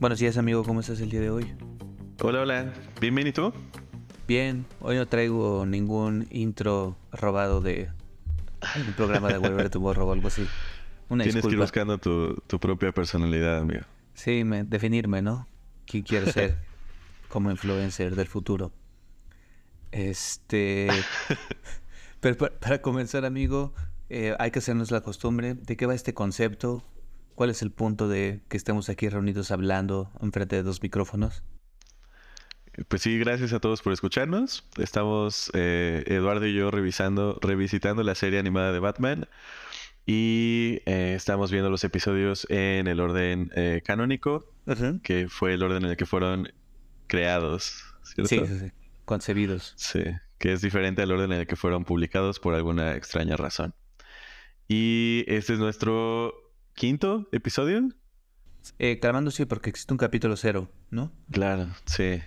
Buenos días, amigo. ¿Cómo estás el día de hoy? Hola, hola. Bienvenido. Bien. Hoy no traigo ningún intro robado de un programa de Volver Tomorrow o algo así. Una Tienes que ir buscando tu, propia personalidad, amigo. Sí, definirme, ¿no? ¿Quién quiero ser como influencer del futuro? Este... Pero para, comenzar, amigo, eh, hay que hacernos la costumbre. ¿De qué va este concepto? ¿Cuál es el punto de que estemos aquí reunidos hablando enfrente de dos micrófonos? Pues sí, gracias a todos por escucharnos. Estamos eh, Eduardo y yo revisando, revisitando la serie animada de Batman y eh, estamos viendo los episodios en el orden eh, canónico, que fue el orden en el que fueron creados, ¿cierto? Sí, sí, sí, concebidos. Sí, que es diferente al orden en el que fueron publicados por alguna extraña razón. Y este es nuestro quinto episodio. Eh, clamando sí, porque existe un capítulo cero, ¿no? Claro, sí.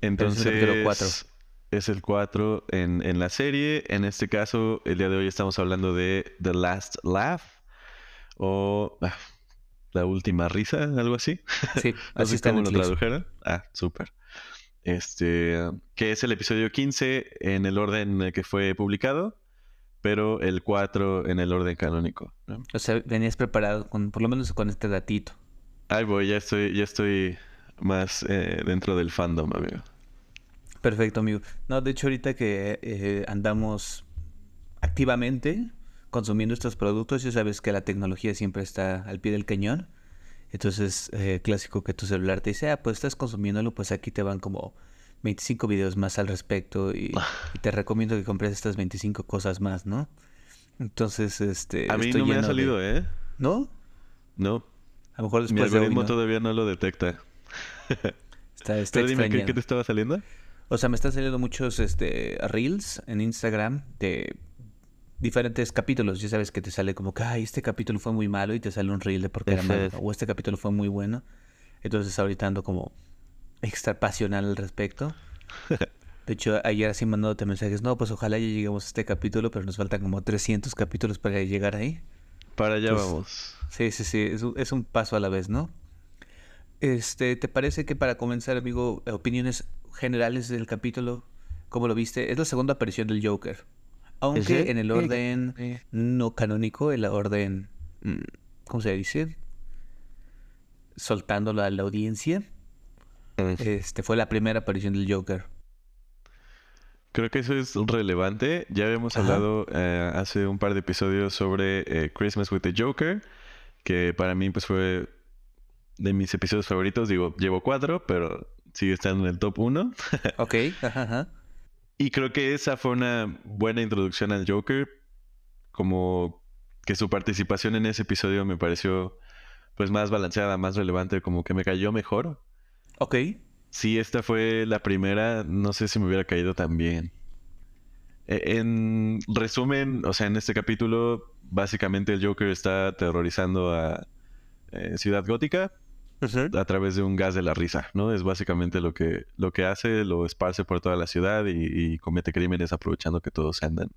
Entonces, es el 4 en, en, la serie. En este caso, el día de hoy estamos hablando de The Last Laugh o ah, La Última Risa, algo así. Sí, así está lo tradujeron. Ah, súper. Este, que es el episodio 15 en el orden en el que fue publicado pero el 4 en el orden canónico. O sea, venías preparado con, por lo menos con este datito. Ahí voy, ya estoy, ya estoy más eh, dentro del fandom, amigo. Perfecto, amigo. No, de hecho, ahorita que eh, andamos activamente consumiendo estos productos, ya sabes que la tecnología siempre está al pie del cañón. Entonces, eh, clásico que tu celular te dice, ah, pues estás consumiéndolo, pues aquí te van como 25 videos más al respecto y, te recomiendo que compres estas 25 cosas más, ¿no? Entonces, este... A mí no me ha salido, ¿eh? ¿No? No. A lo mejor después Mi algoritmo todavía no lo detecta. está, está Pero dime, ¿qué, te estaba saliendo? O sea, me están saliendo muchos este, reels en Instagram de diferentes capítulos. Ya sabes que te sale como que, ay, este capítulo fue muy malo y te sale un reel de por qué era malo. O este capítulo fue muy bueno. Entonces ahorita ando como extra pasional al respecto. De hecho, ayer así mandándote mensajes, no, pues ojalá ya lleguemos a este capítulo, pero nos faltan como 300 capítulos para llegar ahí. Para allá vamos. Sí, sí, sí, es un, es un, paso a la vez, ¿no? Este, ¿te parece que para comenzar, amigo, opiniones generales del capítulo, cómo lo viste? Es la segunda aparición del Joker. Aunque en el orden no canónico, el orden, mm, ¿cómo se dice? Soltándolo a la audiencia. Este fue la primera aparición del Joker. Creo que eso es relevante. Ya habíamos hablado eh, hace un par de episodios sobre eh, Christmas with the Joker, que para mí pues fue de mis episodios favoritos. Digo, llevo cuatro, pero sigue estando en el top uno. ok, ajá, Y creo que esa fue una buena introducción al Joker. Como que su participación en ese episodio me pareció pues más balanceada, más relevante, como que me cayó mejor. Ok. Si esta fue la primera, no sé si me hubiera caído tan bien. E, en resumen, o sea, en este capítulo, básicamente el Joker está aterrorizando a eh, Ciudad Gótica a través de un gas de la risa, ¿no? Es básicamente lo que, lo que hace, lo esparce por toda la ciudad y, comete crímenes aprovechando que todos andan,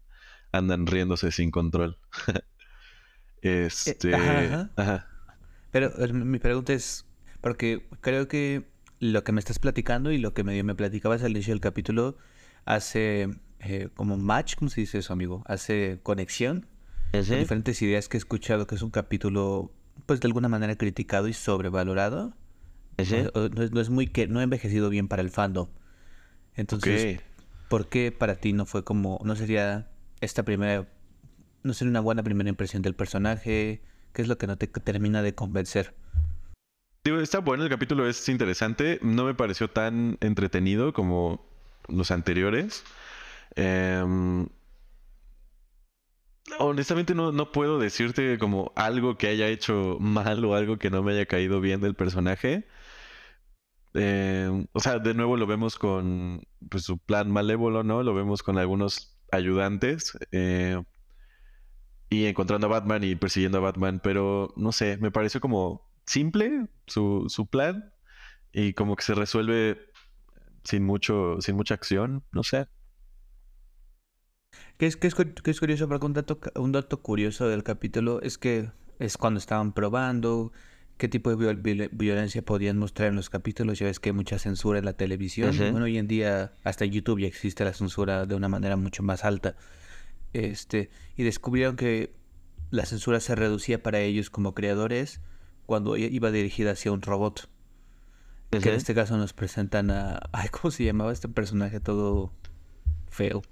andan riéndose sin control. este. Eh, ajá. Pero mi pregunta es, porque creo que lo que me estás platicando y lo que medio me platicabas al inicio del capítulo hace eh, como match, ¿cómo se dice eso, amigo? Hace conexión. diferentes ideas que he escuchado que es un capítulo, pues de alguna manera criticado y sobrevalorado. No, es, muy que no ha envejecido bien para el fandom. Entonces, ¿por qué para ti no fue como, no sería esta primera, no sería una buena primera impresión del personaje? ¿Qué es lo que no te termina de convencer? Está bueno, el capítulo es interesante. No me pareció tan entretenido como los anteriores. Em, honestamente no, no, puedo decirte como algo que haya hecho mal o algo que no me haya caído bien del personaje. Em, o sea, de nuevo lo vemos con pues, su plan malévolo, ¿no? Lo vemos con algunos ayudantes. Eh, y encontrando a Batman y persiguiendo a Batman. Pero no sé, me pareció como simple su, su plan y como que se resuelve sin mucho, sin mucha acción, no sé. ¿Qué es, qué es, es curioso? Porque un dato, un dato curioso del capítulo es que es cuando estaban probando qué tipo de violencia podían mostrar en los capítulos. Ya ves que hay mucha censura en la televisión. Bueno, hoy en día hasta en YouTube ya existe la censura de una manera mucho más alta. Este, y descubrieron que la censura se reducía para ellos como creadores cuando iba dirigida hacia un robot. Que en este caso nos presentan a... Ay, ¿cómo se llamaba este personaje todo feo?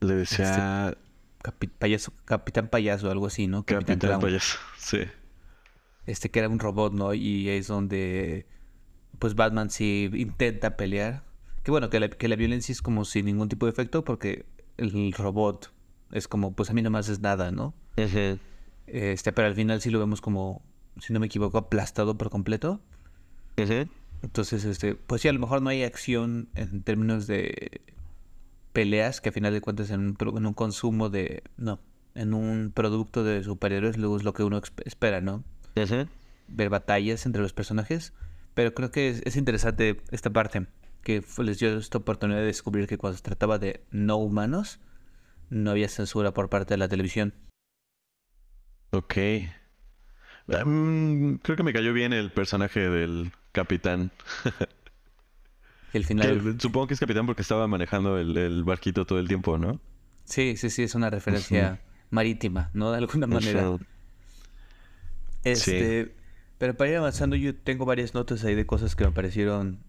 Le decía... Este, payaso, Capitán Payaso, algo así, ¿no? Capitán, Payaso, sí. Este que era un robot, ¿no? Y es donde... Pues Batman sí intenta pelear. Que bueno, que la, que la violencia es como sin ningún tipo de efecto porque el robot es como, pues a mí nomás es nada, ¿no? Este, pero al final sí lo vemos como, si no me equivoco, aplastado por completo. Entonces, este, pues sí, a lo mejor no hay acción en términos de peleas, que a final de cuentas en un, en un consumo de, no, en un producto de superhéroes luego es lo que uno espera, ¿no? Ver batallas entre los personajes. Pero creo que es, es interesante esta parte, que les dio esta oportunidad de descubrir que cuando se trataba de no humanos, no había censura por parte de la televisión. Ok. Mm, creo que me cayó bien el personaje del capitán. el final. supongo que es capitán porque estaba manejando el, barquito todo el tiempo, ¿no? Sí, sí, sí, es una referencia marítima, ¿no? De alguna manera. Este. Pero para ir avanzando, yo tengo varias notas ahí de cosas que me parecieron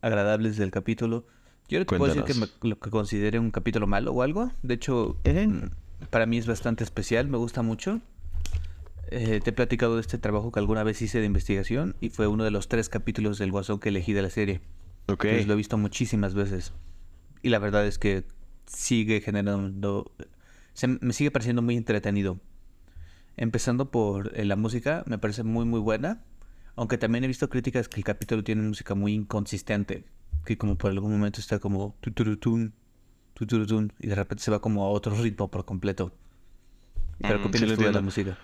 agradables del capítulo. Yo no te puedo decir que lo que considere un capítulo malo o algo. De hecho, mm, para mí es bastante especial, me gusta mucho. Eh, te he platicado de este trabajo que alguna vez hice de investigación y fue uno de los tres capítulos del Guasón que elegí de la serie. Ok. lo he visto muchísimas veces. Y la verdad es que sigue generando... me sigue pareciendo muy entretenido. Empezando por eh, la música, me parece muy muy buena. Aunque también he visto críticas que el capítulo tiene música muy inconsistente. Que como por algún momento está como... Y de repente se va como a otro ritmo por completo. Pero ¿qué mm, opinas de la música?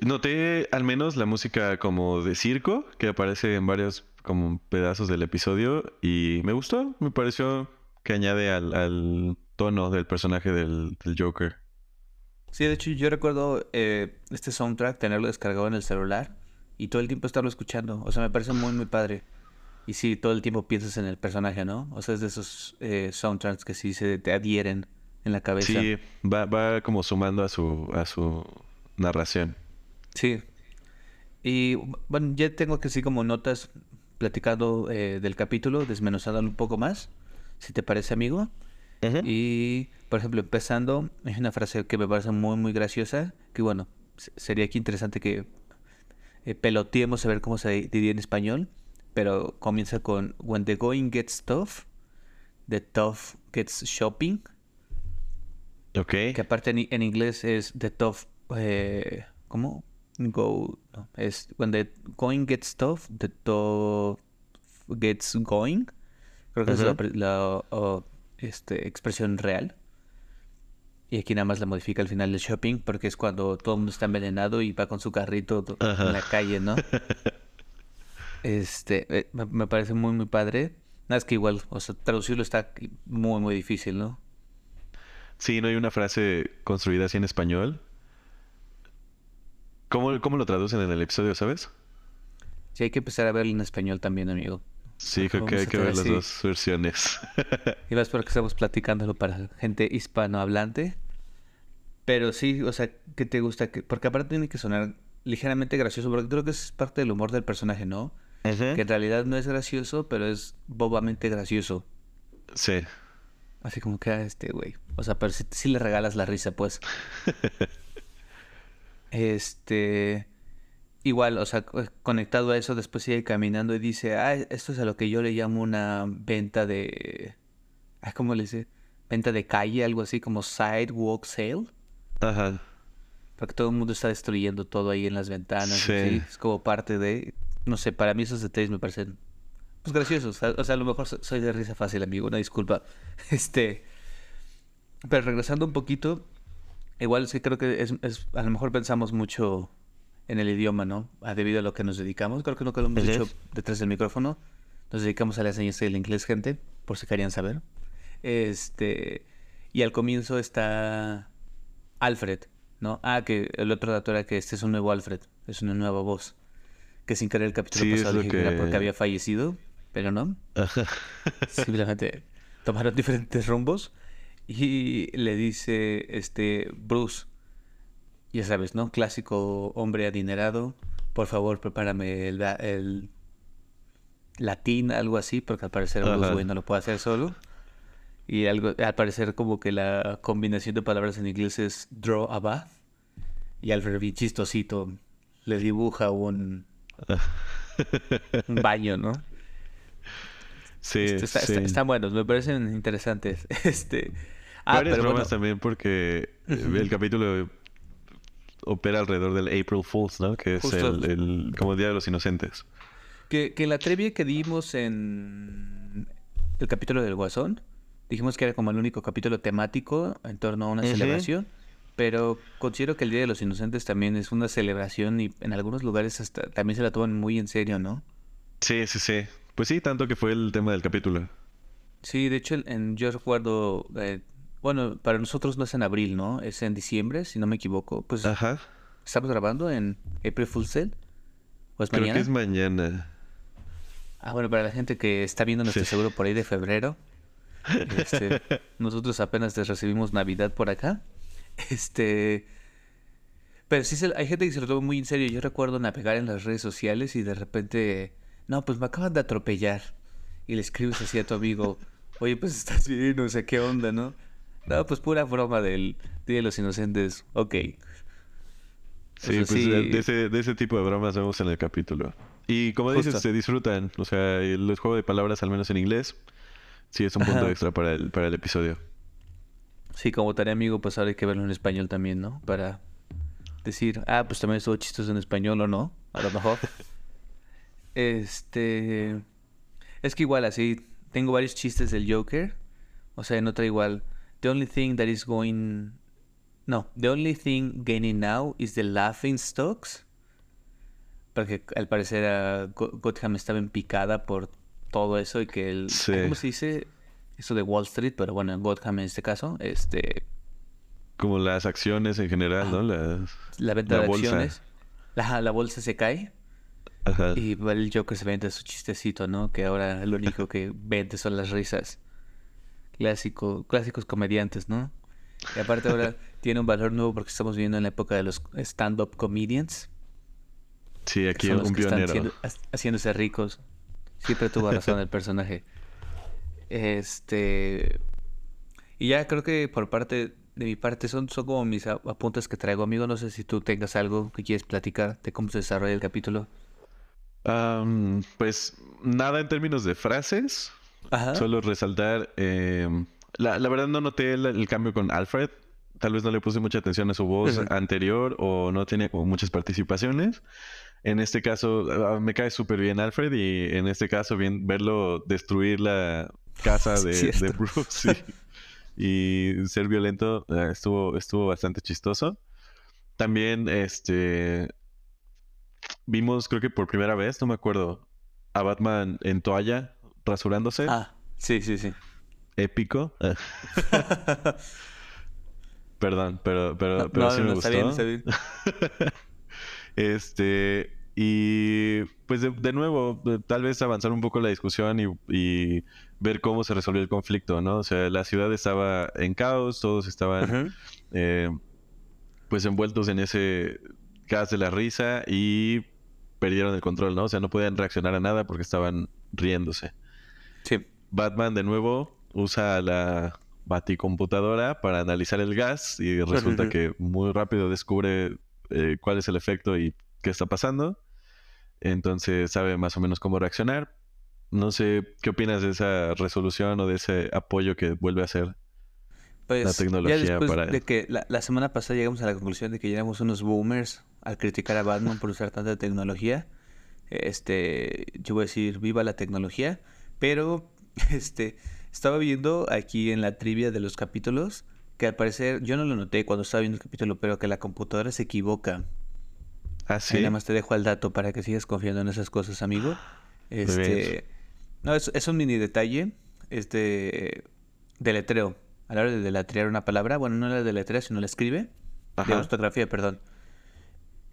Noté al menos la música como de circo, que aparece en varios como pedazos del episodio, y me gustó, me pareció que añade al, tono del personaje del, Joker. Sí, de hecho yo recuerdo eh, este soundtrack, tenerlo descargado en el celular y todo el tiempo estarlo escuchando. O sea, me parece muy, muy padre. Y sí, todo el tiempo piensas en el personaje, ¿no? O sea, es de esos eh, soundtracks que sí se te adhieren en la cabeza. Sí, va, va como sumando a su, a su narración. Sí. Y bueno, ya tengo que sí como notas platicando eh, del capítulo, desmenuzando un poco más, si te parece, amigo. Y, por ejemplo, empezando, hay una frase que me parece muy, muy graciosa, que bueno, sería aquí interesante que eh, peloteemos a ver cómo se diría en español, pero comienza con When the going gets tough, the tough gets shopping. Ok. Que aparte en, inglés es the tough, eh, ¿cómo? Go no, es when the going gets tough the tough gets going. Creo que es la, este, expresión real. Y aquí nada más la modifica al final del shopping porque es cuando todo el mundo está envenenado y va con su carrito en la calle no este eh, me, parece muy muy padre. Nada es que igual o sea traducirlo está muy muy difícil no sí no hay una frase construida así en español ¿Cómo, lo traducen en el episodio, sabes? Sí, hay que empezar a verlo en español también, amigo. Sí, creo que hay que ver las dos versiones. y más porque estamos platicándolo para gente hispanohablante. Pero sí, o sea, ¿qué te gusta? Porque aparte tiene que sonar ligeramente gracioso, porque creo que es parte del humor del personaje, ¿no? Que en realidad no es gracioso, pero es bobamente gracioso. Sí. Así como que a este güey. O sea, pero si le regalas la risa, pues. Este. Igual, o sea, conectado a eso, después sigue caminando y dice, ah, esto es a lo que yo le llamo una venta de... ¿Cómo le dice? Venta de calle, algo así como sidewalk sale. Ajá. Porque todo el mundo está destruyendo todo ahí en las ventanas. Sí. Es como parte de... No sé, para mí esos detalles me parecen... Pues graciosos. O sea, a lo mejor soy de risa fácil, amigo, una disculpa. Este... Pero regresando un poquito, Igual sí creo que es, a lo mejor pensamos mucho en el idioma, ¿no? A debido a lo que nos dedicamos. Creo que no lo hemos dicho detrás del micrófono. Nos dedicamos a la enseñanza del inglés, gente, por si querían saber. Este, y al comienzo está Alfred, ¿no? Ah, que el otro dato era que este es un nuevo Alfred, es una nueva voz. que sin querer el capítulo pasado dije que... era porque había fallecido, pero no. Simplemente tomaron diferentes rumbos y le dice este Bruce, ya sabes, ¿no? Clásico hombre adinerado, por favor prepárame el, el latín, algo así, porque al parecer Bruce Wayne no lo puede hacer solo. Y algo, al parecer como que la combinación de palabras en inglés es draw a bath. Y Alfred bien chistosito le dibuja un, un baño, ¿no? Sí, este, está, sí. están buenos, me parecen interesantes. Este, ah, Varias pero bromas también porque el capítulo opera alrededor del April Fools, ¿no? Que es el, el, como Día de los Inocentes. Que, que la trivia que dimos en el capítulo del Guasón, dijimos que era como el único capítulo temático en torno a una celebración. Pero considero que el Día de los Inocentes también es una celebración y en algunos lugares hasta también se la toman muy en serio, ¿no? Sí, sí, sí. Pues sí, tanto que fue el tema del capítulo. Sí, de hecho, en, yo recuerdo, eh, bueno, para nosotros no es en abril, ¿no? Es en diciembre, si no me equivoco. Pues Ajá. estamos grabando en April Fool's Day. ¿O es Creo mañana? que es mañana. Ah, bueno, para la gente que está viendo nuestro Sí. seguro por ahí de febrero, este, nosotros apenas recibimos Navidad por acá. Este. Pero sí, se- hay gente que se lo toma muy en serio. Yo recuerdo navegar en las redes sociales y de repente. No, pues me acaban de atropellar. Y le escribes así a tu amigo. Oye, pues estás bien, no sé qué onda, ¿no? No, pues pura broma del Día de los Inocentes. Ok. Sí, pues sí. de, ese, de ese tipo de bromas vemos en el capítulo. Y como dices, se disfrutan. O sea, el juego de palabras, al menos en inglés, sí es un punto Ajá. extra para el, para el episodio. Sí, como tarea amigo, pues ahora hay que verlo en español también, ¿no? Para decir, ah, pues también estuvo chistoso en español o no, a lo mejor. este. Es que igual así, tengo varios chistes del Joker. O sea, en otra igual. The only thing that is going. No, the only thing gaining now is the laughing stocks. Porque al parecer ah, Go- Gotham estaba en picada por todo eso y que el. Sí. ¿Cómo se dice? Eso de Wall Street, pero bueno, en Gotham en este caso, este. Como las acciones en general, ¿no? Las... la venta La de bolsa. acciones. La, la bolsa se cae Ajá. y el Joker se vende su chistecito, ¿no? Que ahora lo único que vende son las risas. Clásico, clásicos comediantes, ¿no? Y aparte ahora tiene un valor nuevo porque estamos viviendo en la época de los stand-up comedians. Sí, aquí son un pionero. haciéndose ricos. Siempre tuvo razón el personaje. Este. Y ya creo que por parte de mi parte son, son como mis apuntes que traigo, amigo. No sé si tú tengas algo que quieres platicar de cómo se desarrolla el capítulo. Pues nada en términos de frases. Ajá. Solo resaltar. eh, la, la verdad no noté el, el cambio con Alfred. Tal vez no le puse mucha atención a su voz anterior o no tenía como muchas participaciones. En este caso, ah, me cae súper bien Alfred y en este caso, bien verlo destruir la casa de, Bruce y, y ser violento ah, estuvo, estuvo bastante chistoso. También, este, vimos, creo que por primera vez, no me acuerdo, a Batman en toalla, rasurándose. Ah, sí, sí, sí. Épico. Perdón, pero, pero, No, pero no, sí no, me está gustó. bien, está bien. Este, y pues de, de nuevo, eh, tal vez avanzar un poco la discusión y, y ver cómo se resolvió el conflicto, ¿no? O sea, la ciudad estaba en caos, todos estaban eh, pues envueltos en ese gas de la risa y perdieron el control, ¿no? O sea, no podían reaccionar a nada porque estaban riéndose. Sí. Batman de nuevo usa la baticomputadora para analizar el gas y resulta que muy rápido descubre eh, cuál es el efecto y qué está pasando. Entonces sabe más o menos cómo reaccionar. No sé qué opinas de esa resolución o de ese apoyo que vuelve a hacer. Pues La tecnología ya después para- de que la, la semana pasada llegamos a la conclusión de que éramos unos boomers al criticar a Batman por usar tanta tecnología. Este, yo voy a decir viva la tecnología, pero este estaba viendo aquí en la trivia de los capítulos que al parecer yo no lo noté cuando estaba viendo el capítulo, pero que la computadora se equivoca. Ah, Ahí nada más te dejo al dato para que sigas confiando en esas cosas, amigo. bien. Este, no, es, es un mini detalle, este, deletreo. A la hora de deletrear una palabra, bueno, no la deletrea, sino la escribe, de ortografía, perdón.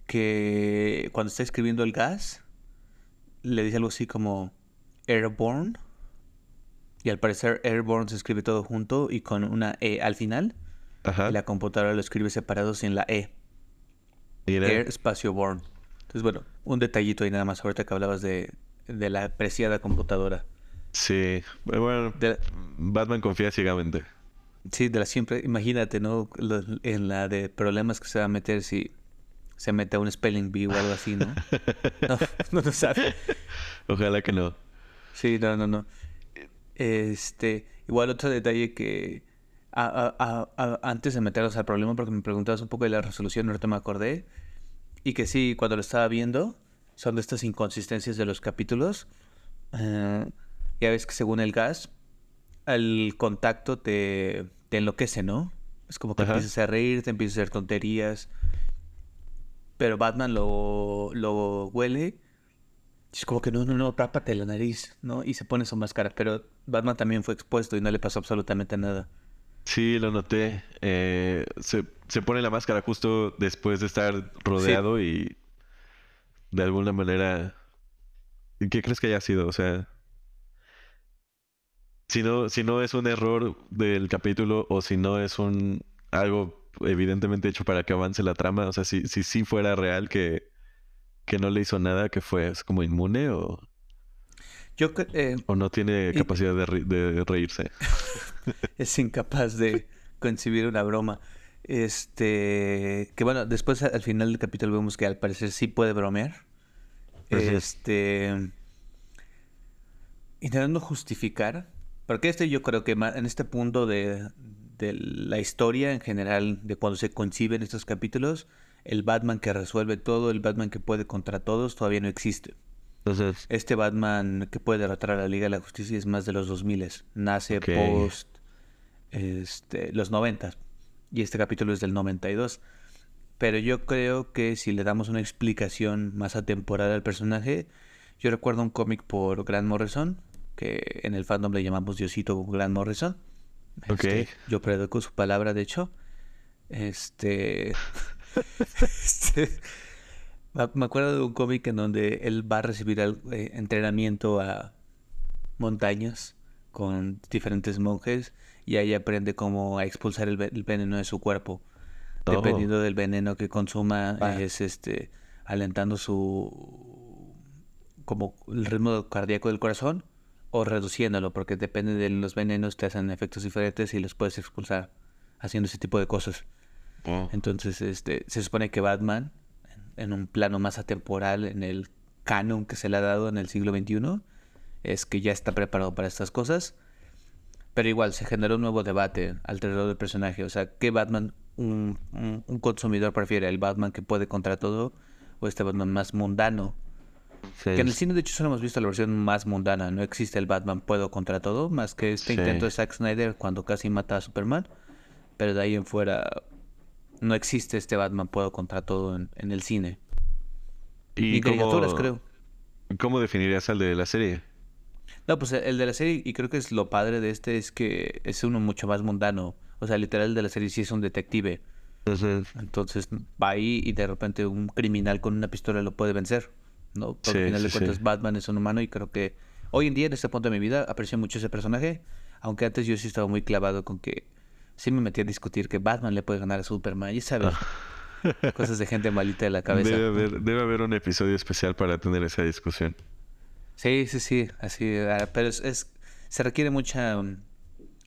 Que cuando está escribiendo el gas, le dice algo así como Airborne. Y al parecer Airborne se escribe todo junto y con una E al final. Ajá. La computadora lo escribe separado sin la E. Air espacio born. Entonces, bueno, un detallito ahí nada más ahorita que hablabas de, de la apreciada computadora. Sí. Bueno, De- Batman confía ciegamente. sí, de la siempre, imagínate, ¿no? Lo- en la de problemas que se va a meter si se mete a un spelling bee o algo así, ¿no? No, no lo sabe. Ojalá que no. Sí, no, no, no. Este, igual otro detalle que a- a- a- a- antes de meternos al problema, porque me preguntabas un poco de la resolución, ahorita me acordé, y que sí, cuando lo estaba viendo, son de estas inconsistencias de los capítulos. Eh, ya ves que según el gas, el contacto te, te enloquece, ¿no? Es como que Ajá. empiezas a reír, te empiezas a hacer tonterías. Pero Batman lo, lo huele. Es como que no, no, no, tápate la nariz, ¿no? Y se pone su máscara. Pero Batman también fue expuesto y no le pasó absolutamente nada. Sí, lo noté. Eh, se, se pone la máscara justo después de estar rodeado y de alguna manera... ¿y ¿Qué crees que haya sido? O sea, si no, si no es un error del capítulo o si no es un algo evidentemente hecho para que avance la trama, o sea, si si, sí fuera real que, que no le hizo nada, que fue es como inmune o, Yo eh, o no tiene Y- capacidad de, reírse. es incapaz de concebir una broma. Este, que bueno, después al final del capítulo vemos que al parecer sí puede bromear. Así es. Este, intentando justificar, porque este yo creo que en este punto de, de la historia en general, de cuando se conciben estos capítulos, el Batman que resuelve todo, el Batman que puede contra todos, todavía no existe. Entonces, Este Batman que puede derrotar a la Liga de la Justicia es más de los 2000 Nace post este, los 90 y este capítulo es del 92. Pero yo creo que si le damos una explicación más atemporal al personaje, yo recuerdo un cómic por Grant Morrison, que en el fandom le llamamos Diosito Grant Morrison. Este, yo predicó su palabra, de hecho. Este. este, me- acuerdo de un cómic en donde él va a recibir eh, entrenamiento a montañas con diferentes monjes y ahí aprende cómo a expulsar el, ve- el veneno de su cuerpo. Oh. Dependiendo del veneno que consuma, Ah. es este alentando su como el ritmo cardíaco del corazón o reduciéndolo, porque depende de los venenos te hacen efectos diferentes y los puedes expulsar haciendo ese tipo de cosas. Oh, Entonces, este, se supone que Batman, en, un plano más atemporal, en el canon que se le ha dado en el siglo XXI, es que ya está preparado para estas cosas. Pero igual, se generó un nuevo debate alrededor del personaje. O sea, ¿qué Batman un, un- un consumidor prefiere? ¿El Batman que puede contra todo? ¿O este Batman más mundano? sí. Que en el cine, de hecho, solo hemos visto la versión más mundana. No existe el Batman puedo contra todo, más que este Sí. intento de Zack Snyder cuando casi mata a Superman. Pero de ahí en fuera, no existe este Batman puedo contra todo en, en el cine. ¿Y caricaturas, cómo, creo. cómo definirías al de la serie? No, pues el de la serie, y creo que es lo padre de este, es que es uno mucho más mundano. O sea, literal, el de la serie sí es un detective. Entonces, Entonces va ahí y de repente un criminal con una pistola lo puede vencer. ¿no? Porque Sí, al final de cuentas sí. Batman es un humano y creo que hoy en día, en este punto de mi vida, aprecio mucho ese personaje. Aunque antes yo sí estaba muy clavado con que sí me metí a discutir que Batman le puede ganar a Superman. Y sabes, cosas de gente malita de la cabeza. debe haber, debe haber un episodio especial para tener esa discusión. Sí, sí, sí, así, ah, pero es, es- se requiere mucha, um,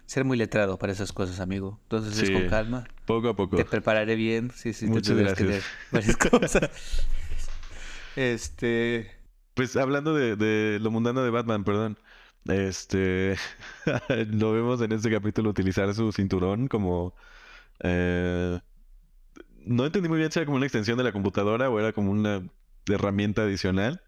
ser muy letrado para esas cosas, amigo. Entonces es con calma. Poco a poco. Te prepararé bien. Sí, sí, te Muchas que gracias. leer varias cosas. Este. Pues hablando de, de lo mundano de Batman, perdón. Este lo vemos en este capítulo utilizar su cinturón como eh, no entendí muy bien si era como una extensión de la computadora o era como una herramienta adicional,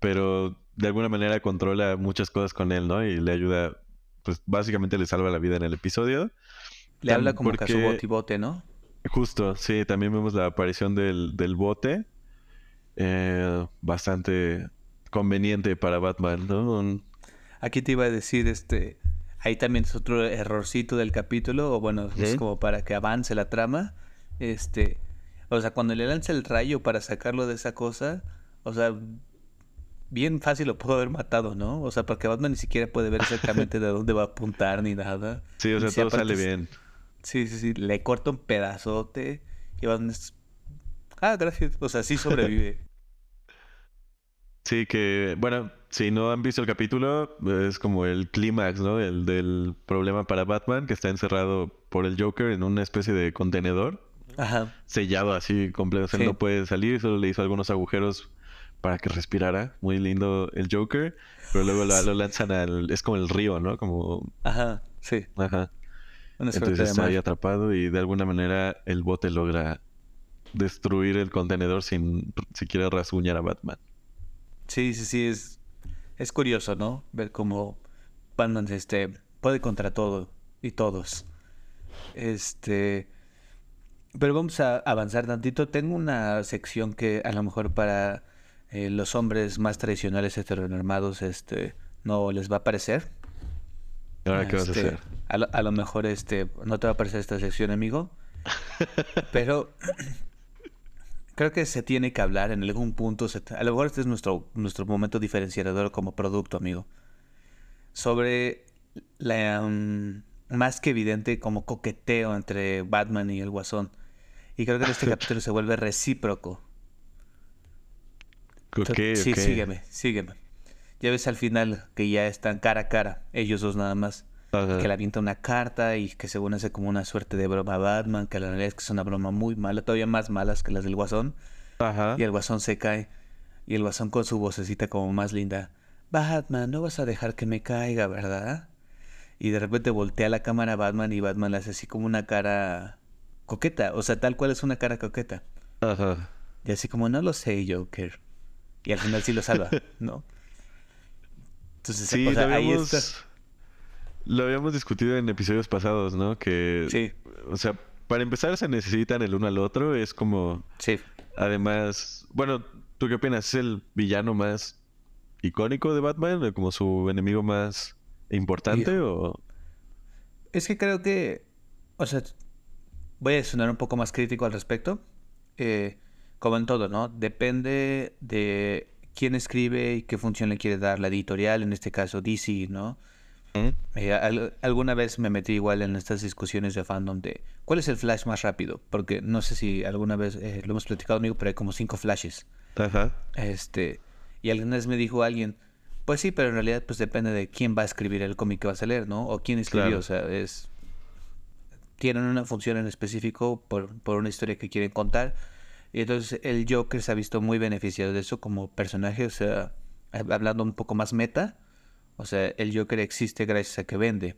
pero de alguna manera controla muchas cosas con él, ¿no? Y le ayuda, pues básicamente le salva la vida en el episodio. Le habla como porque- que a su botibote, ¿no? Justo, sí, también vemos la aparición del, del bote. eh, bastante conveniente para Batman, ¿no? Un- Aquí te iba a decir, este. Ahí también es otro errorcito del capítulo, o bueno, es como para que avance la trama. Este. O sea, cuando le lanza el rayo para sacarlo de esa cosa, o sea, bien fácil lo pudo haber matado, ¿no? O sea, porque Batman ni siquiera puede ver exactamente de dónde va a apuntar ni nada. Sí, o sea, todo sale bien. Sí, sí, sí. Le corta un pedazote y Batman es... Ah, gracias. O sea, sí sobrevive. sí, que, bueno, si no han visto el capítulo, es como el clímax, ¿no? El del problema para Batman, que está encerrado por el Joker en una especie de contenedor. Ajá. Sellado así completo, sea, no puede salir, solo le hizo algunos agujeros para que respirara. Muy lindo el Joker. Pero luego lo, lanzan al... Es como el río, ¿no? Como... Ajá, sí. Ajá. Entonces está ahí atrapado y de alguna manera el bote logra destruir el contenedor sin siquiera rasguñar a Batman. Sí, sí, sí. Es, es curioso, ¿no? Ver cómo Batman este, puede contra todo y todos. Este... Pero vamos a avanzar tantito. Tengo una sección que a lo mejor para eh, los hombres más tradicionales heteronormados este, no les va a parecer. ¿Ahora qué vas a este, hacer? A lo, mejor este, no te va a parecer esta sección, amigo. pero creo que se tiene que hablar en algún punto. a lo mejor este es nuestro, nuestro momento diferenciador como producto, amigo. Sobre la um, más que evidente como coqueteo entre Batman y el Guasón. Y creo que en este capítulo se vuelve recíproco sí, sígueme, sígueme. Ya ves al final que ya están cara a cara, ellos dos nada más. Que le avienta una carta y que según hace como una suerte de broma a Batman, que la realidad es que es una broma muy mala, todavía más malas que las del Guasón. Ajá. Y el Guasón se cae. Y el Guasón con su vocecita como más linda. Batman, no vas a dejar que me caiga, ¿verdad? Y de repente voltea la cámara a Batman y Batman le hace así como una cara coqueta. O sea, tal cual es una cara coqueta. Ajá. Y así como, no lo sé, Joker. Y al final sí lo salva, ¿no? Entonces, sí, lo habíamos, Lo habíamos discutido en episodios pasados, ¿no? Que. Sí. O sea, para empezar se necesitan el uno al otro. Es como. Sí. Además. Bueno, ¿tú qué opinas? ¿Es el villano más icónico de Batman? ¿Como su enemigo más importante? o...? Es que creo que. O sea. Voy a sonar un poco más crítico al respecto. Eh como en todo, ¿no? Depende de quién escribe y qué función le quiere dar la editorial, en este caso DC, ¿no? Eh, alguna vez me metí igual en estas discusiones de fandom de cuál es el flash más rápido, porque no sé si alguna vez eh, lo hemos platicado amigo, pero hay como cinco flashes. Ajá. Este, y alguna vez me dijo alguien, pues sí, pero en realidad pues depende de quién va a escribir el cómic que vas a leer, ¿no? O quién escribió, o sea, es tienen una función en específico por, por una historia que quieren contar y entonces el Joker se ha visto muy beneficiado de eso como personaje, o sea, hablando un poco más meta, o sea, el Joker existe gracias a que vende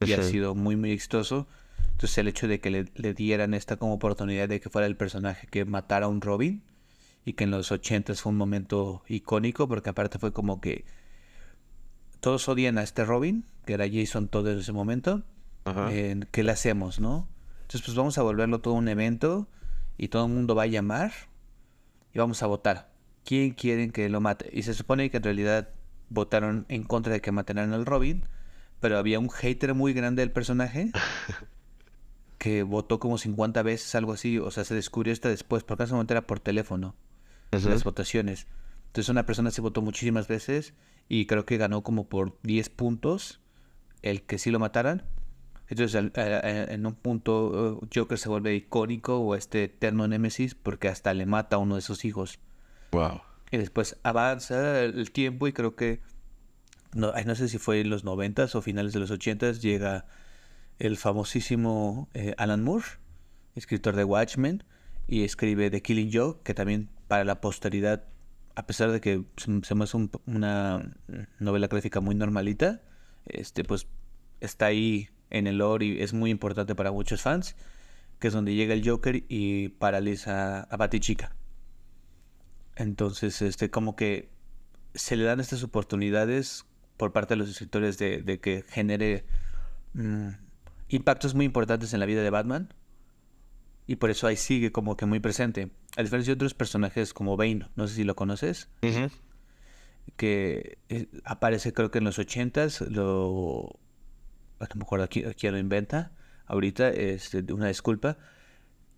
y ha sido muy, muy exitoso. Entonces el hecho de que le, dieran esta como oportunidad de que fuera el personaje que matara a un Robin y que en los 80 fue un momento icónico porque aparte fue como que todos odian a este Robin, que era Jason todo en ese momento. ¿Qué le hacemos, no? Entonces pues vamos a volverlo todo un evento y todo el mundo va a llamar y vamos a votar. ¿Quién quieren que lo mate? Y se supone que en realidad votaron en contra de que mataran al Robin, pero había un hater muy grande del personaje que votó como 50 veces, algo así. O sea, se descubrió esto después, porque en ese momento era por teléfono, las votaciones. Entonces una persona se votó muchísimas veces y creo que ganó como por 10 puntos el que sí lo mataran. Entonces, en un punto, uh, Joker se vuelve icónico o este eterno némesis porque hasta le mata a uno de sus hijos. Wow. Y después avanza el tiempo y creo que, no, no sé si fue en los noventas o finales de los ochentas, llega el famosísimo eh, Alan Moore, escritor de Watchmen, y escribe The Killing Joke, que también para la posteridad, a pesar de que se me hace una novela gráfica muy normalita, este pues está ahí en el lore y es muy importante para muchos fans, que es donde llega el Joker y paraliza a Batichica. Entonces, este, como que se le dan estas oportunidades por parte de los escritores de, que genere mm, impactos muy importantes en la vida de Batman. Y por eso ahí sigue como que muy presente. A diferencia de otros personajes como Bane, no sé si lo conoces. Que eh, aparece creo que en los ochentas, lo a lo mejor aquí, aquí lo inventa, ahorita, este, una disculpa,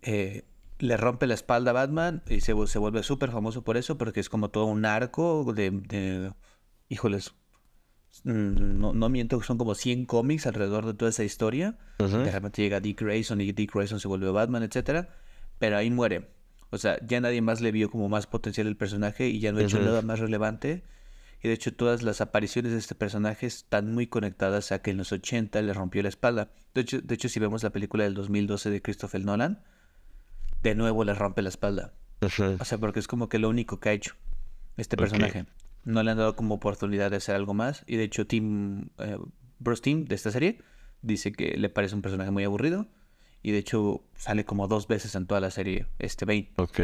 eh, le rompe la espalda a Batman y se, se vuelve súper famoso por eso, porque es como todo un arco de, de híjoles, mm, no, no miento, son como 100 cómics alrededor de toda esa historia. De repente llega Dick Grayson y Dick Grayson se vuelve Batman, etcétera, pero ahí muere. O sea, ya nadie más le vio como más potencial el personaje y ya no ha hecho nada más relevante. Y de hecho todas las apariciones de este personaje están muy conectadas a que en los 80 le rompió la espalda. De hecho, de hecho si vemos la película del 2012 de Christopher Nolan, de nuevo le rompe la espalda. O sea, porque es como que lo único que ha hecho este personaje. No le han dado como oportunidad de hacer algo más. Y de hecho, Tim, eh, Bruce Tim de esta serie dice que le parece un personaje muy aburrido. Y de hecho, sale como dos veces en toda la serie este Bane. Ok.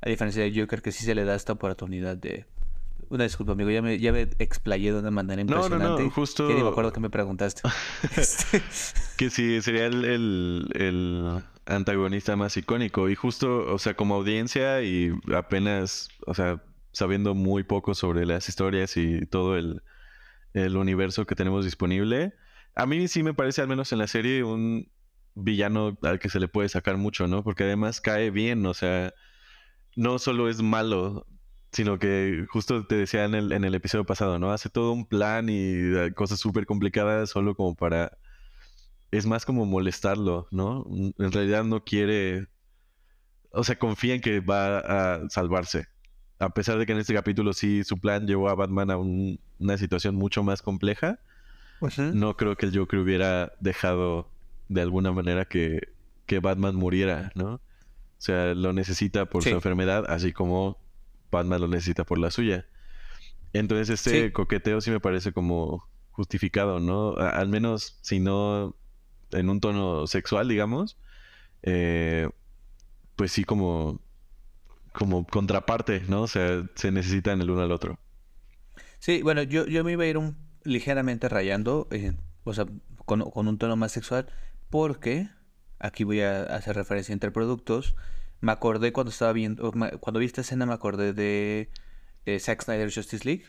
A diferencia de Joker, que sí se le da esta oportunidad de. Una disculpa, amigo, ya me, ya me explayé de una manera impresionante. No, no, no, justo. Que ni me acuerdo que me preguntaste. Que sí, sería el, el antagonista más icónico. Y justo, o sea, como audiencia y apenas, o sea, sabiendo muy poco sobre las historias y todo el, universo que tenemos disponible, a mí sí me parece, al menos en la serie, un villano al que se le puede sacar mucho, ¿no? Porque además cae bien, o sea, no solo es malo, sino que justo te decía en el, en el episodio pasado, ¿no? Hace todo un plan y eh, cosas súper complicadas solo como para es más como molestarlo, ¿no? En realidad no quiere, o sea, confía en que va a salvarse. A pesar de que en este capítulo sí su plan llevó a Batman a una situación mucho más compleja, pues no creo que el Joker hubiera dejado de alguna manera que, que Batman muriera, ¿no? O sea, lo necesita por su enfermedad, así como Batman lo necesita por la suya. Entonces este coqueteo sí me parece como justificado, ¿no? al menos si no en un tono sexual, digamos, eh, pues sí como, como contraparte, ¿no? O sea, se necesitan el uno al otro. Sí, bueno, yo, yo me iba a ir ligeramente rayando, eh, o sea, con, un tono más sexual, porque aquí voy a hacer referencia entre productos. Me acordé cuando estaba viendo, cuando vi esta escena, me acordé de eh, Zack Snyder Justice League.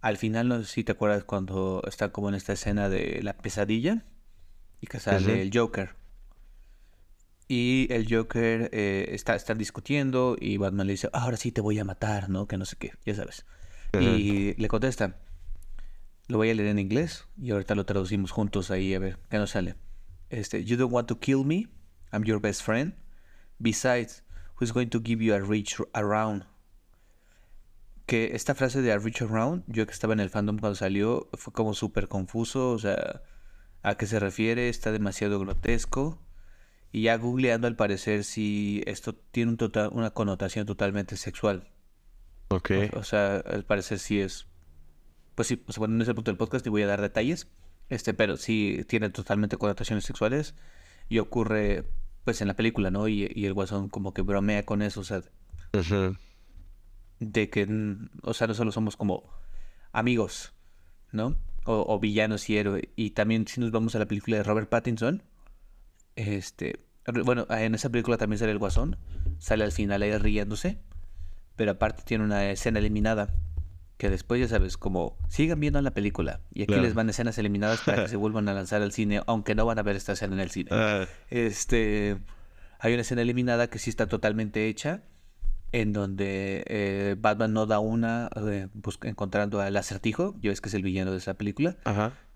Al final, no sé si te acuerdas cuando está como en esta escena de la pesadilla y que sale el Joker. Y el Joker eh, está, están discutiendo y Batman le dice, ahora sí te voy a matar, ¿no? Que no sé qué, ya sabes. Y le contesta, lo voy a leer en inglés y ahorita lo traducimos juntos ahí a ver qué nos sale. Este, you don't want to kill me, I'm your best friend. Besides, who's going to give you a reach around? Que esta frase de a reach around, yo que estaba en el fandom cuando salió, fue como súper confuso, o sea a qué se refiere, está demasiado grotesco. Y ya googleando al parecer si esto tiene un total, una connotación totalmente sexual. Ok. O, sea, al parecer sí es... Pues sí, o sea, bueno, no es el punto del podcast y voy a dar detalles. Este, pero sí tiene totalmente connotaciones sexuales. Y ocurre, pues, en la película, ¿no? Y, y el guasón como que bromea con eso, o sea... De que, o sea, no solo somos como amigos, ¿no? O, villanos y héroe. Y también si nos vamos a la película de Robert Pattinson, este, bueno, en esa película también sale el guasón, sale al final ahí riéndose, pero aparte tiene una escena eliminada que después ya sabes, como sigan viendo la película y aquí les van escenas eliminadas para que se vuelvan a lanzar al cine, aunque no van a ver esta escena en el cine. Ah. Este, hay una escena eliminada que sí está totalmente hecha en donde eh, Batman no da una eh, encontrando al acertijo, yo es que es el villano de esa película,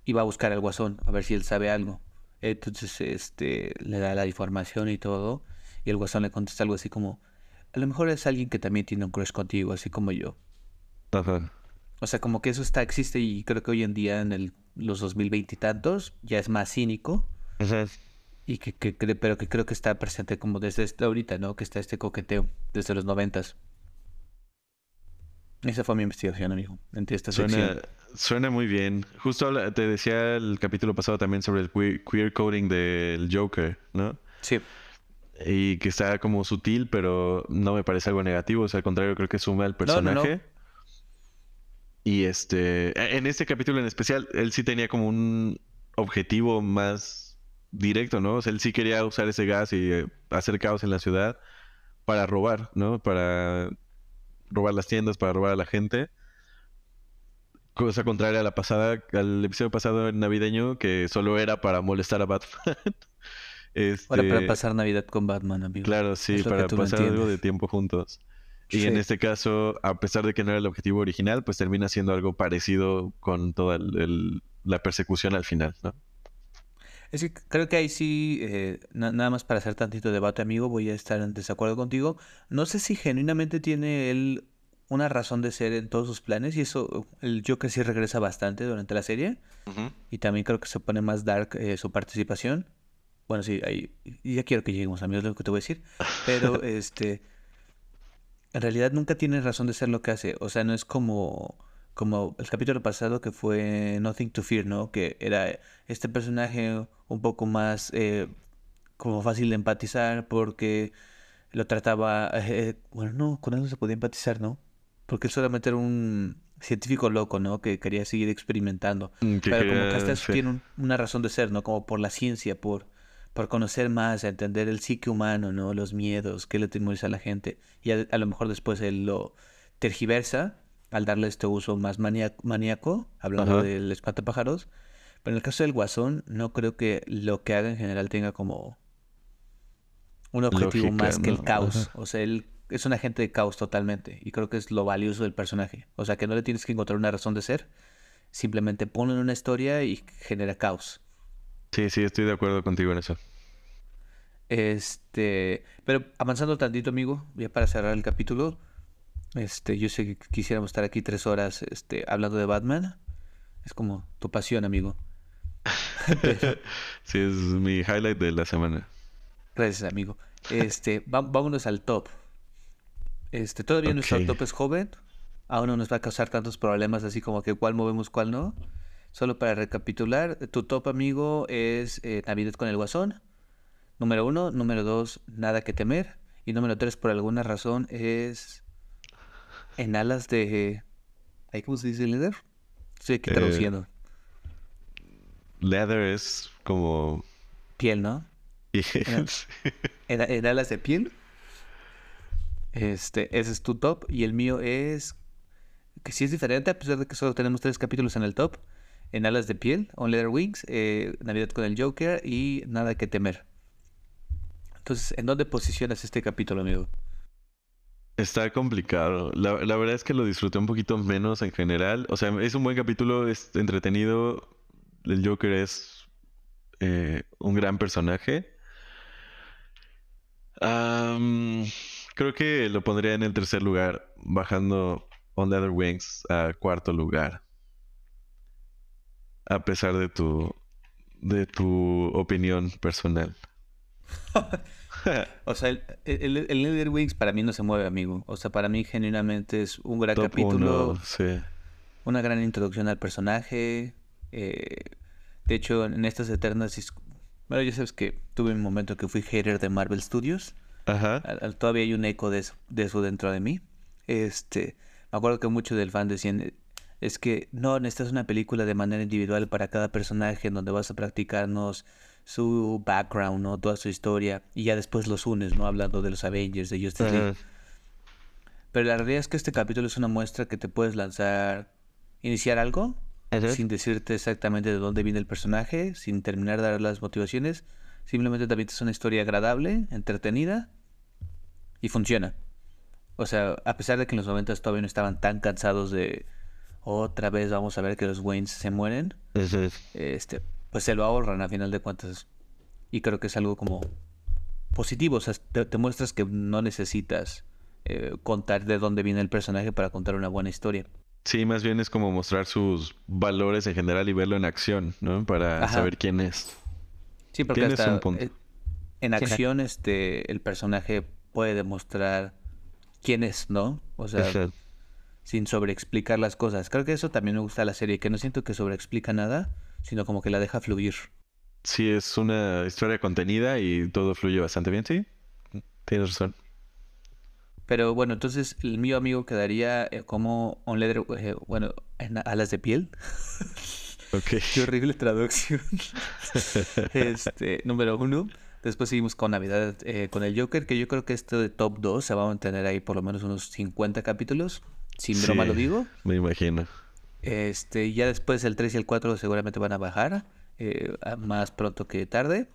y va a buscar al guasón a ver si él sabe algo. Entonces este le da la información y todo, y el guasón le contesta algo así como, a lo mejor es alguien que también tiene un crush contigo, así como yo. O sea, como que eso está, existe y creo que hoy en día en el, los 2020 y tantos ya es más cínico. Y que, que, pero que creo que está presente como desde este, ahorita, ¿no? Que está este coqueteo desde los noventas. Esa fue mi investigación, amigo. Esta suena, suena muy bien. Justo te decía el capítulo pasado también sobre el queer, coding del Joker, ¿no? Sí. Y que está como sutil, pero no me parece algo negativo. O sea, al contrario, creo que suma al personaje. Y este, e, en este capítulo en especial, él sí tenía como un objetivo más directo, ¿no? O sea, él sí quería usar ese gas y eh, hacer caos en la ciudad para robar, ¿no? Para robar las tiendas, para robar a la gente. Cosa contraria a la pasada, al episodio pasado navideño, que solo era para molestar a Batman. Este, Ahora para pasar Navidad con Batman, amigo. Claro, sí, para pasar algo de tiempo juntos. Y Sí. en este caso, a pesar de que no era el objetivo original, pues termina siendo algo parecido con toda el- el- la persecución al final, ¿no? Es que creo que ahí sí, eh, na- nada más para hacer tantito debate, amigo, voy a estar en desacuerdo contigo. No sé si genuinamente tiene él una razón de ser en todos sus planes, y eso, el Joker sí regresa bastante durante la serie, y también creo que se pone más dark eh, su participación. Bueno, sí, ahí, ya quiero que lleguemos, amigo, es lo que te voy a decir. Pero, este, en realidad nunca tiene razón de ser lo que hace. O sea, no es como, como el capítulo pasado que fue Nothing to Fear, ¿no? Que era este personaje un poco más eh, como fácil de empatizar porque lo trataba... eh, bueno, no, con él no se podía empatizar, ¿no? Porque él solamente era un científico loco, ¿no? Que quería seguir experimentando. Mm, que Pero como que quería- hasta eso sí. tiene un- una razón de ser, ¿no? Como por la ciencia, por, por conocer más, entender el psique humano, ¿no? Los miedos, qué le temoriza a la gente. Y a, a lo mejor después él lo tergiversa al darle este uso más maníaco, hablando Ajá. del espantapájaros. Pero en el caso del Guasón, no creo que lo que haga en general tenga como un objetivo Lógica, más que el ¿no? caos. Ajá. O sea, él es un agente de caos totalmente. Y creo que es lo valioso del personaje. O sea, que no le tienes que encontrar una razón de ser. Simplemente ponlo en una historia y genera caos. Sí, sí, estoy de acuerdo contigo en eso. Este, pero avanzando tantito, amigo, ya para cerrar el capítulo, este, yo sé que quisiéramos estar aquí tres horas, este, hablando de Batman. Es como tu pasión, amigo. Pero- Sí, es mi highlight de la semana. gracias, amigo. Este, vámonos al top. Este, todavía nuestro top es joven. Aún no nos va a causar tantos problemas así como que cuál movemos, cuál no. Solo para recapitular, tu top, amigo, es eh, Navidad con el Guasón. Número uno. Número dos, Nada que temer. Y número tres, por alguna razón, es En alas de... ¿Ahí cómo se dice líder? Estoy aquí Eh, traduciendo. Leather es como... Piel, ¿no? en- En, en alas de piel. Este, ese es tu top. Y el mío es. Que sí es diferente, a pesar de que solo tenemos tres capítulos en el top. En alas de piel, On Leather Wings, eh, Navidad con el Joker y Nada que temer. Entonces, ¿en dónde posicionas este capítulo, amigo? Está complicado. La, verdad es que lo disfruté un poquito menos en general. O sea, es un buen capítulo, es entretenido. El Joker es eh, un gran personaje. Creo que lo pondría en el tercer lugar, bajando On Leather Wings a cuarto lugar. A pesar de tu de tu opinión personal. O sea, el, el, el Leather Wings para mí no se mueve, amigo. O sea, para mí genuinamente es un gran Top capítulo. uno, sí. Una gran introducción al personaje. eh, de hecho, en estas eternas... Bueno, ya sabes que tuve un momento que fui hater de Marvel Studios. Ajá. Al- al- todavía hay un eco de eso, de eso dentro de mí. Este, me acuerdo que muchos del fan decían, es que no, necesitas una película de manera individual para cada personaje en donde vas a practicarnos su background, ¿no? Toda su historia. Y ya después los unes, ¿no? Hablando de los Avengers, de Justice League. Pero la realidad es que este capítulo es una muestra que te puedes lanzar, iniciar algo, sin decirte exactamente de dónde viene el personaje, sin terminar de dar las motivaciones. Simplemente también es una historia agradable, entretenida y funciona. O sea, a pesar de que en los 90 todavía no estaban tan cansados de otra vez vamos a ver que los Waynes se mueren, este, pues se lo ahorran a final de cuentas. Y creo que es algo como positivo. O sea, te, te muestras que no necesitas eh, contar de dónde viene el personaje para contar una buena historia. Sí, más bien es como mostrar sus valores en general y verlo en acción, ¿no? Para Ajá. saber quién es. Sí, porque Tienes hasta un punto. eh, en acción este el personaje puede demostrar quién es, ¿no? O sea, sin sobreexplicar las cosas. Creo que eso también me gusta de la serie, que no siento que sobreexplica nada, sino como que la deja fluir. Sí, es una historia contenida y todo fluye bastante bien, sí. Tienes razón. Pero bueno, entonces el mío amigo quedaría eh, como on leather, eh, bueno, en alas de piel. Ok. Qué horrible traducción. este, número uno. Después seguimos con Navidad eh, con el Joker, que yo creo que este de top 2 se va a mantener ahí por lo menos unos 50 capítulos. Sin broma Sí, lo digo. Me imagino. Este, ya después el 3 y el 4 seguramente van a bajar, eh, más pronto que tarde.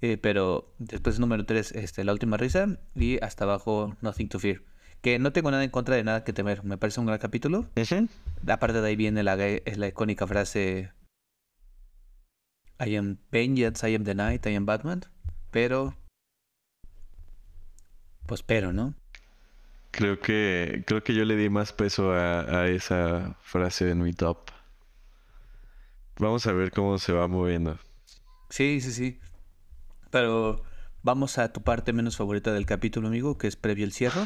Eh, pero después número 3, este, La Última Risa. Y hasta abajo, Nothing to Fear. Que no tengo nada en contra de nada que temer. Me parece un gran capítulo. Aparte de ahí viene la, es la icónica frase I am vengeance, I am the night, I am Batman. Pero... Pues pero, ¿no? Creo que, creo que yo le di más peso a, a esa frase en mi top. Vamos a ver cómo se va moviendo. Sí, sí, sí. Pero vamos a tu parte menos favorita del capítulo, amigo, que es previo el cierre.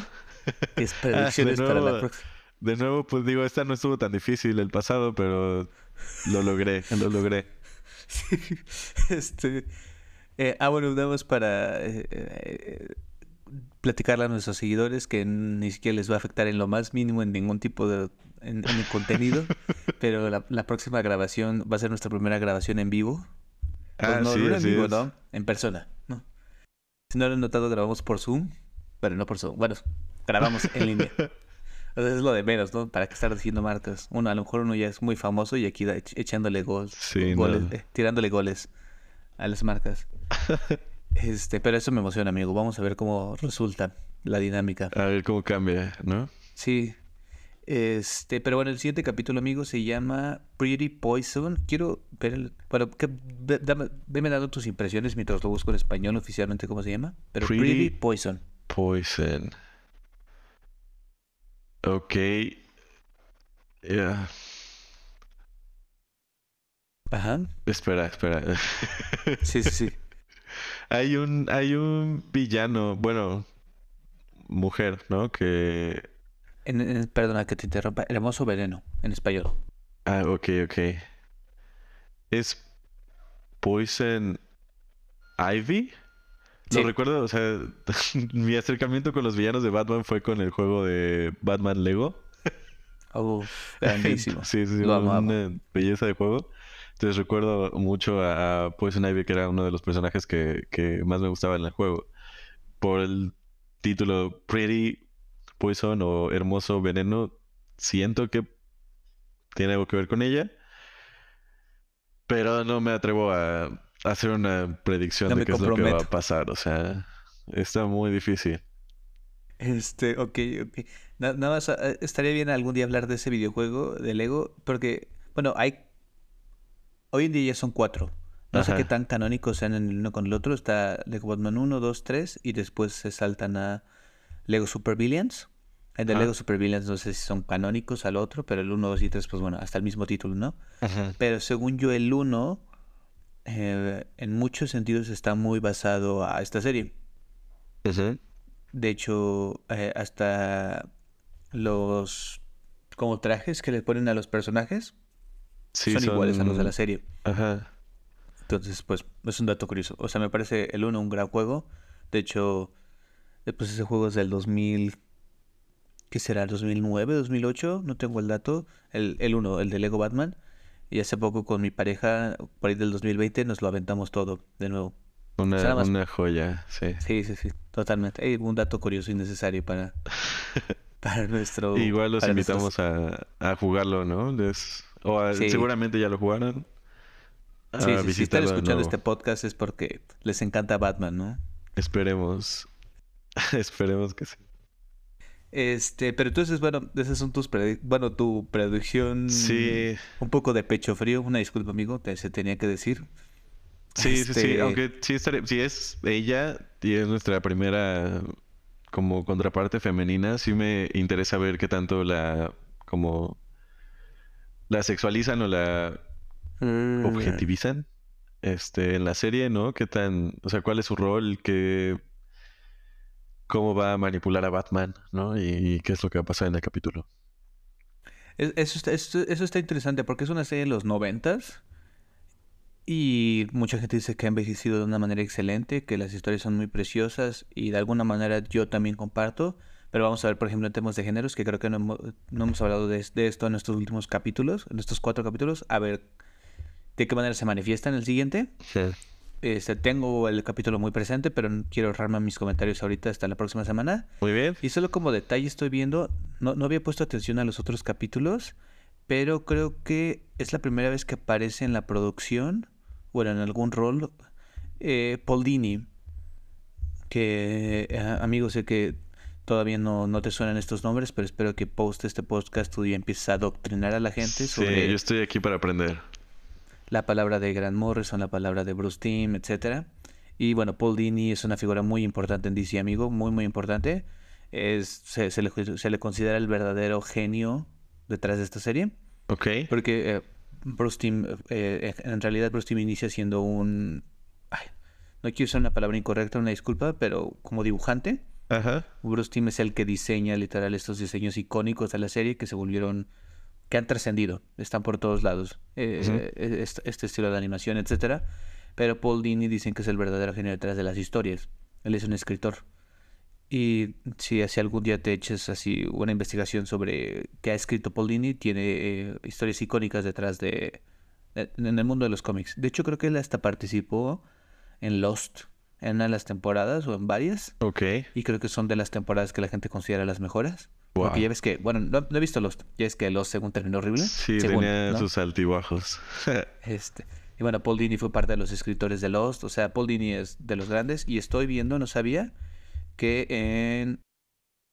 Que es predicciones Ah, de para la nuevo. próxima. De nuevo, pues digo, esta no estuvo tan difícil el pasado, pero lo logré, lo logré. Sí, este, eh, ah, bueno, nada más para eh, eh, platicarle a nuestros seguidores que ni siquiera les va a afectar en lo más mínimo en ningún tipo de en, en el contenido, pero la, la próxima grabación va a ser nuestra primera grabación en vivo. Pues Ah, no, sí, no en vivo, es. ¿no? En persona, ¿no? Si no lo han notado, grabamos por Zoom, pero no por Zoom. Bueno, grabamos en línea. O sea, es lo de menos, ¿no? Para que estar diciendo marcas. Uno, a lo mejor uno ya es muy famoso y aquí echándole gol, Sí, goles, no. eh, tirándole goles a las marcas. Este, pero eso me emociona, amigo. Vamos a ver cómo resulta la dinámica. A ver cómo cambia, ¿no? Sí. Este, pero bueno, el siguiente capítulo, amigo, se llama Pretty Poison. Quiero ver el. Bueno, que, ve- dame, veme dando tus impresiones mientras lo busco en español oficialmente, ¿cómo se llama? Pero Pretty, Pretty- Poison. Poison. Ok. Yeah. Ajá. Espera, espera. Sí, sí, sí. hay un, hay un villano, bueno, mujer, ¿no? Que. En- en- perdona que te interrumpa. Hermoso veneno, en español. Ah, ok, ok. Es Poison Ivy. Lo Sí. recuerdo, o sea, mi acercamiento con los villanos de Batman fue con el juego de Batman Lego. Oh, grandísimo. Sí, sí, sí, Lo amo, amo. una belleza de juego. Entonces recuerdo mucho a, a Poison Ivy, que era uno de los personajes que, que más me gustaba en el juego. Por el título Pretty Poison o Hermoso Veneno, siento que tiene algo que ver con ella. Pero no me atrevo a, a hacer una predicción No de qué es lo que va a pasar. O sea, está muy difícil. Este, ok, ok. Na- nada más, eh, estaría bien algún día hablar de ese videojuego de Lego, porque, bueno, hay... Hoy en día ya son cuatro. No sé qué tan canónicos sean en el uno con el otro. Está Lego Batman 1, 2, 3 y después se saltan a Lego Super Villains. El de Ajá. Lego Super Villains no sé si son canónicos al otro, pero el 1, 2 y 3, pues bueno, hasta el mismo título, ¿no? Pero según yo, el 1, eh, en muchos sentidos está muy basado a esta serie. De hecho, eh, hasta los como trajes que le ponen a los personajes Sí, son, iguales a los de la serie. Ajá. Entonces, pues, es un dato curioso. O sea, me parece el 1 un gran juego. De hecho, después ese juego es del 2000, ¿qué será? ¿2009, 2008? No tengo el dato. El, el 1, el de Lego Batman. Y hace poco con mi pareja, por ahí del 2020, nos lo aventamos todo de nuevo. Una, más- una joya, sí. Sí, sí, sí, totalmente. Eh, un dato curioso y necesario para, para nuestro... Igual los invitamos a, a jugarlo, ¿no? Les- o Sí. seguramente ya lo jugaron. A Sí, sí, si están escuchando este podcast es porque les encanta Batman, ¿no? Esperemos. Esperemos que sí. Este, pero entonces, bueno, esas son tus bueno, tu predicción Sí, un poco de pecho frío, una disculpa, amigo, te, se tenía que decir. sí, sí, sí. Este, Aunque sí estaré, si es ella y es nuestra primera como contraparte femenina, sí me interesa ver qué tanto la como la sexualizan o la mm, objetivizan este en la serie, ¿no? ¿Qué tan, o sea, cuál es su rol, qué cómo va a manipular a Batman, ¿no? Y, y qué es lo que va a pasar en el capítulo. es- Eso está, eso, eso está interesante porque es una serie de los noventas y mucha gente dice que ha envejecido de una manera excelente, que las historias son muy preciosas y de alguna manera yo también comparto. Pero vamos a ver, por ejemplo, en temas de géneros, que creo que no hemos, no hemos hablado de, de esto en estos últimos capítulos, en estos cuatro capítulos. A ver de qué manera se manifiesta en el siguiente. Este, tengo el capítulo muy presente, pero no quiero ahorrarme mis comentarios ahorita hasta la próxima semana. Muy bien. Y solo como detalle estoy viendo, no, no había puesto atención a los otros capítulos, pero creo que es la primera vez que aparece en la producción, bueno, en algún rol, eh, Paul Dini, que eh, amigo sé que todavía no, no te suenan estos nombres, pero espero que post este podcast tú ya empieces a adoctrinar a la gente sobre... Sí, yo estoy aquí para aprender. La palabra de Grant Morrison, la palabra de Bruce Timm, etcétera. Y bueno, Paul Dini es una figura muy importante en DC, amigo, muy, muy importante. Es, se, se, le, se le considera el verdadero genio detrás de esta serie. Ok. Porque eh, Bruce Timm, eh, en realidad Bruce Timm inicia siendo un... Ay, no quiero usar una palabra incorrecta, una disculpa, pero como dibujante. Ajá. Bruce Timm es el que diseña literal estos diseños icónicos de la serie que se volvieron, que han trascendido, están por todos lados, eh, eh, este, este estilo de animación, etcétera. Pero Paul Dini dicen que es el verdadero genio detrás de las historias. Él es un escritor. Y si así algún día te eches así una investigación sobre qué ha escrito Paul Dini, tiene eh, historias icónicas detrás de, de- en el mundo de los cómics. De hecho, creo que él hasta participó en Lost, en una de las temporadas o en varias. Ok. Y creo que son de las temporadas que la gente considera las mejores. Wow. Porque ya ves que, bueno, no, no he visto Lost. Ya es que Lost según terminó horrible. Sí, según, tenía ¿no? sus altibajos. Este. Y bueno, Paul Dini fue parte de los escritores de Lost. O sea, Paul Dini es de los grandes. Y estoy viendo, no sabía, que en.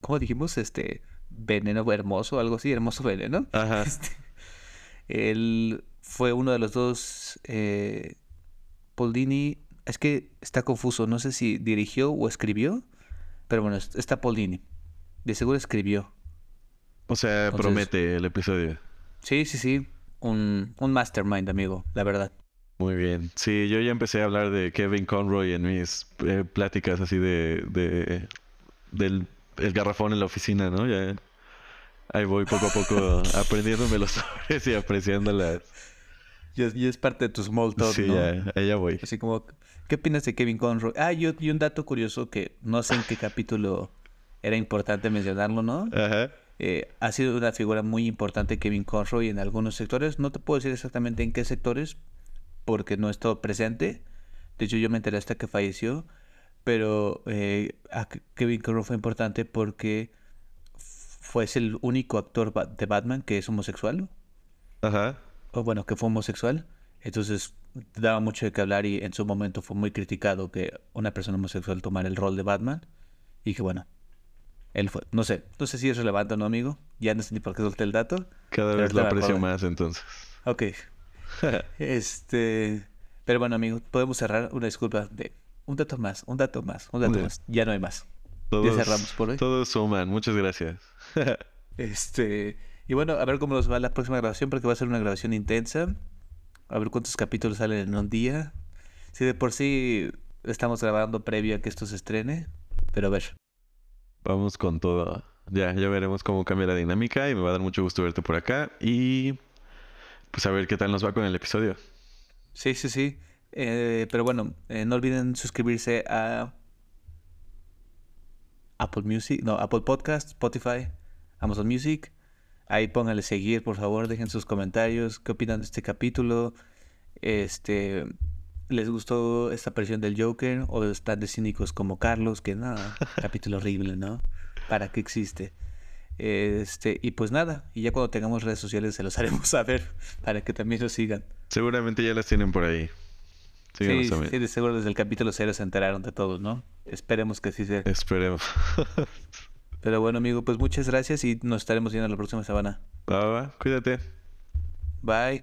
¿Cómo dijimos? Este. Veneno hermoso, algo así, hermoso veneno. Ajá. Este, él fue uno de los dos. Eh, Paul Dini. Es que está confuso. No sé si dirigió o escribió. Pero bueno, es- está Paul Dini. De seguro escribió. O sea, Entonces- promete el episodio. Sí, sí, sí. Un, un mastermind, amigo, la verdad. Muy bien. Sí, yo ya empecé a hablar de Kevin Conroy en mis eh, pláticas así de, de del el garrafón en la oficina, ¿no? Ya ahí voy poco a poco aprendiéndome los nombres y apreciándolas. Y es, y es parte de tu small talk, Sí, ¿no? ya, ahí ya voy. Así como, ¿qué opinas de Kevin Conroy? Ah, y, y un dato curioso que no sé en qué capítulo era importante mencionarlo, ¿no? Ajá. Eh, ha sido una figura muy importante Kevin Conroy en algunos sectores. No te puedo decir exactamente en qué sectores, porque no he estado presente. De hecho, yo me enteré hasta que falleció. Pero eh, a Kevin Conroy fue importante porque fue el único actor de Batman que es homosexual. Ajá. o bueno, que fue homosexual. Entonces daba mucho de qué hablar y en su momento fue muy criticado que una persona homosexual tomara el rol de Batman. Y que bueno, él fue. No sé, no sé si es relevante o no, amigo. Ya no sé ni por qué solté el dato. Cada vez lo aprecio más entonces. Ok. Este. Pero bueno, amigo, podemos cerrar. Una disculpa de un dato más, un dato más, un dato bien. más. Ya no hay más. Todos, cerramos por hoy. Todos suman. Muchas gracias. Este. Y bueno, a ver cómo nos va la próxima grabación, porque va a ser una grabación intensa. A ver cuántos capítulos salen en un día. Si de por sí estamos grabando previo a que esto se estrene. Pero a ver. Vamos con todo. Ya, ya veremos cómo cambia la dinámica y me va a dar mucho gusto verte por acá y pues a ver qué tal nos va con el episodio. Sí, sí, sí. Eh, pero bueno, eh, no olviden suscribirse a Apple Music, no, Apple Podcast, Spotify, Amazon Music. Ahí pónganle seguir, por favor, dejen sus comentarios, qué opinan de este capítulo. Este, ¿les gustó esta aparición del Joker o están de cínicos como Carlos que no, capítulo horrible, ¿no? ¿Para qué existe? Este, y pues nada, y ya cuando tengamos redes sociales se los haremos saber para que también los sigan. Seguramente ya las tienen por ahí. Síganos Sí, sí, de seguro desde el capítulo cero se enteraron de todos, ¿no? Esperemos que sí sea. Esperemos. Pero bueno, amigo, pues muchas gracias y nos estaremos viendo la próxima semana. va, va, va. Cuídate. Bye.